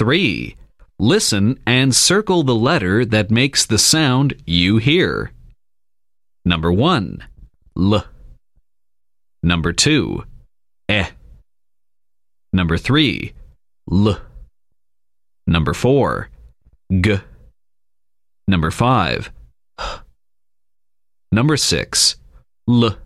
3. Listen and circle the letter that makes the sound you hear. Number 1. L. Number 2. Eh. Number 3. L. Number 4. G. Number 5. H. Number 6. L.